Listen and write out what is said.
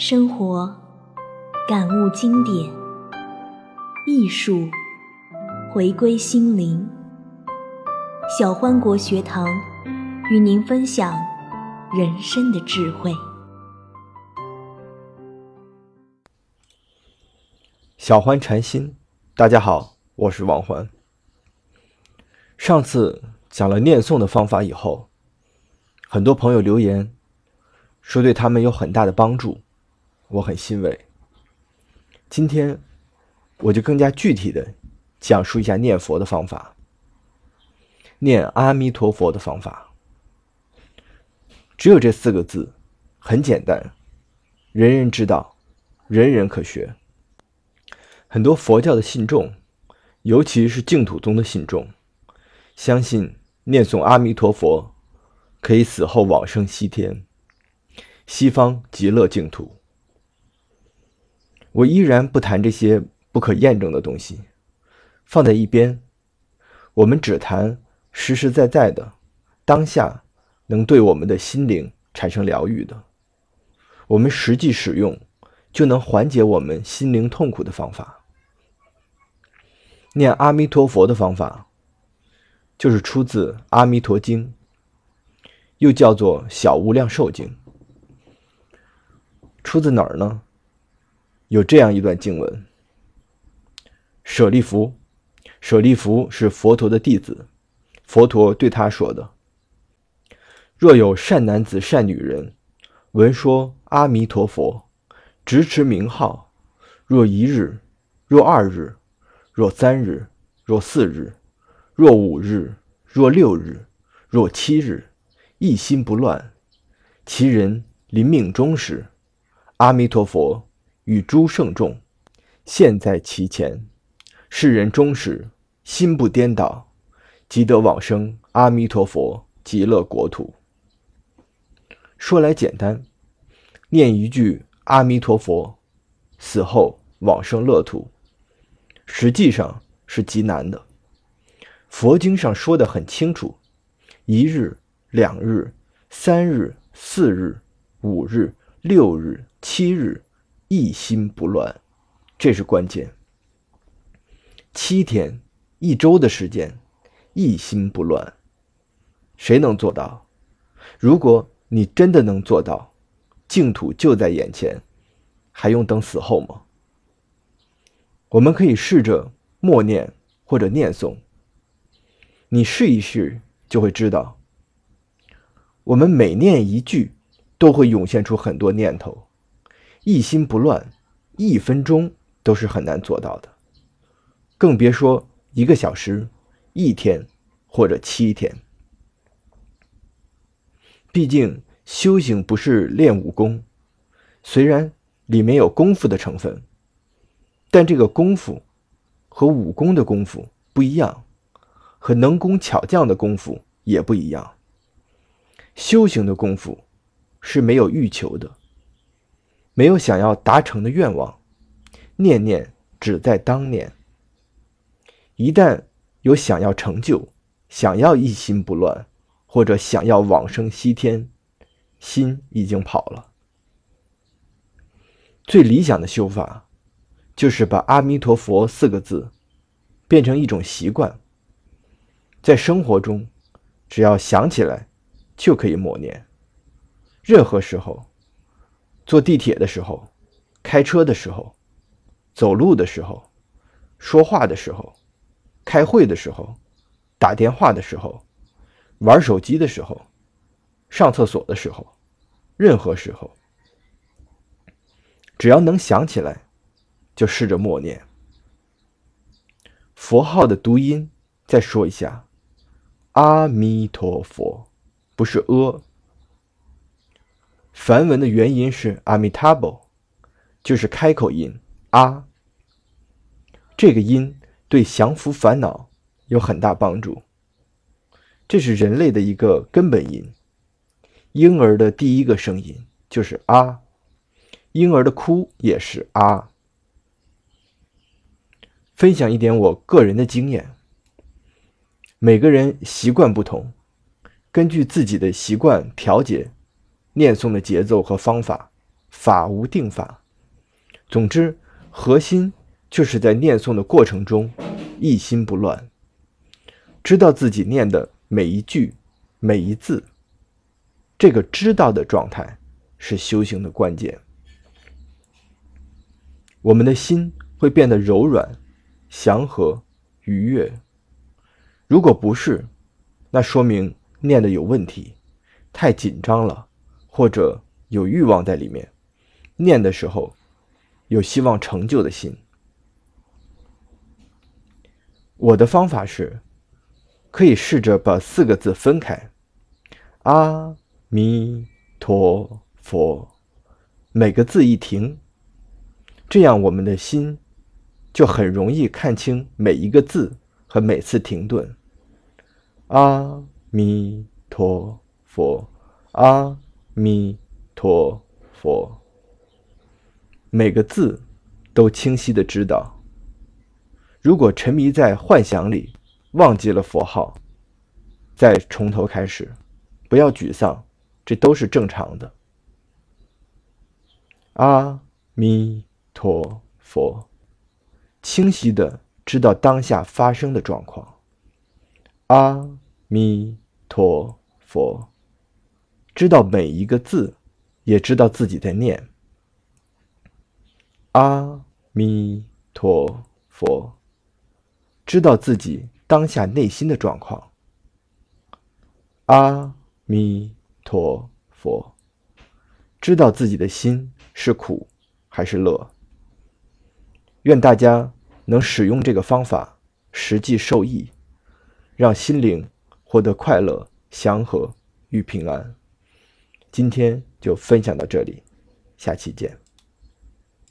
生活感悟经典，艺术回归心灵。小欢国学堂与您分享人生的智慧。小欢禅心，大家好，我是王欢。上次讲了念诵的方法以后，很多朋友留言说对他们有很大的帮助。我很欣慰。今天我就更加具体的讲述一下念佛的方法，念阿弥陀佛的方法。只有这四个字，很简单，人人知道，人人可学。很多佛教的信众，尤其是净土宗的信众，相信念诵阿弥陀佛可以死后往生西天，西方极乐净土。我依然不谈这些不可验证的东西，放在一边。我们只谈实实在在的、当下能对我们的心灵产生疗愈的，我们实际使用就能缓解我们心灵痛苦的方法。念阿弥陀佛的方法，就是出自《阿弥陀经》，又叫做《小无量寿经》。出自哪儿呢？有这样一段经文：舍利弗，舍利弗是佛陀的弟子。佛陀对他说的：“若有善男子、善女人，闻说阿弥陀佛，直持名号，若一日，若二日，若三日，若四日，若五日，若六日，若七日，一心不乱，其人临命终时，阿弥陀佛。”与诸圣众，现在其前，世人终始心不颠倒，即得往生阿弥陀佛极乐国土。说来简单，念一句阿弥陀佛，死后往生乐土，实际上是极难的。佛经上说的很清楚：一日、两日、三日、四日、五日、六日、七日。一心不乱，这是关键。七天、一周的时间，一心不乱，谁能做到？如果你真的能做到，净土就在眼前，还用等死后吗？我们可以试着默念或者念诵，你试一试就会知道。我们每念一句，都会涌现出很多念头。一心不乱，一分钟都是很难做到的，更别说一个小时、一天或者七天。毕竟修行不是练武功，虽然里面有功夫的成分，但这个功夫和武功的功夫不一样，和能工巧匠的功夫也不一样。修行的功夫是没有欲求的。没有想要达成的愿望，念念只在当念。一旦有想要成就、想要一心不乱，或者想要往生西天，心已经跑了。最理想的修法，就是把“阿弥陀佛”四个字变成一种习惯，在生活中，只要想起来，就可以默念，任何时候。坐地铁的时候，开车的时候，走路的时候，说话的时候，开会的时候，打电话的时候，玩手机的时候，上厕所的时候，任何时候，只要能想起来，就试着默念。佛号的读音，再说一下：阿弥陀佛，不是阿。梵文的原音是 Amitabha，就是开口音啊。这个音对降服烦恼有很大帮助。这是人类的一个根本音。婴儿的第一个声音就是啊，婴儿的哭也是啊。分享一点我个人的经验。每个人习惯不同，根据自己的习惯调节。念诵的节奏和方法法无定法。总之，核心就是在念诵的过程中一心不乱，知道自己念的每一句、每一字。这个知道的状态是修行的关键。我们的心会变得柔软、祥和、愉悦。如果不是，那说明念的有问题，太紧张了，或者有欲望在里面。念的时候，有希望成就的心。我的方法是，可以试着把四个字分开：阿弥陀佛，每个字一停。这样，我们的心就很容易看清每一个字和每次停顿。阿弥陀佛，阿弥陀佛，每个字都清晰的知道。如果沉迷在幻想里，忘记了佛号，再从头开始，不要沮丧，这都是正常的。阿弥。陀佛，清晰的知道当下发生的状况。阿弥陀佛，知道每一个字，也知道自己在念。阿弥陀佛，知道自己当下内心的状况。阿弥陀佛，知道自己的心是苦还是乐。愿大家能使用这个方法，实际受益，让心灵获得快乐、祥和与平安。今天就分享到这里，下期见。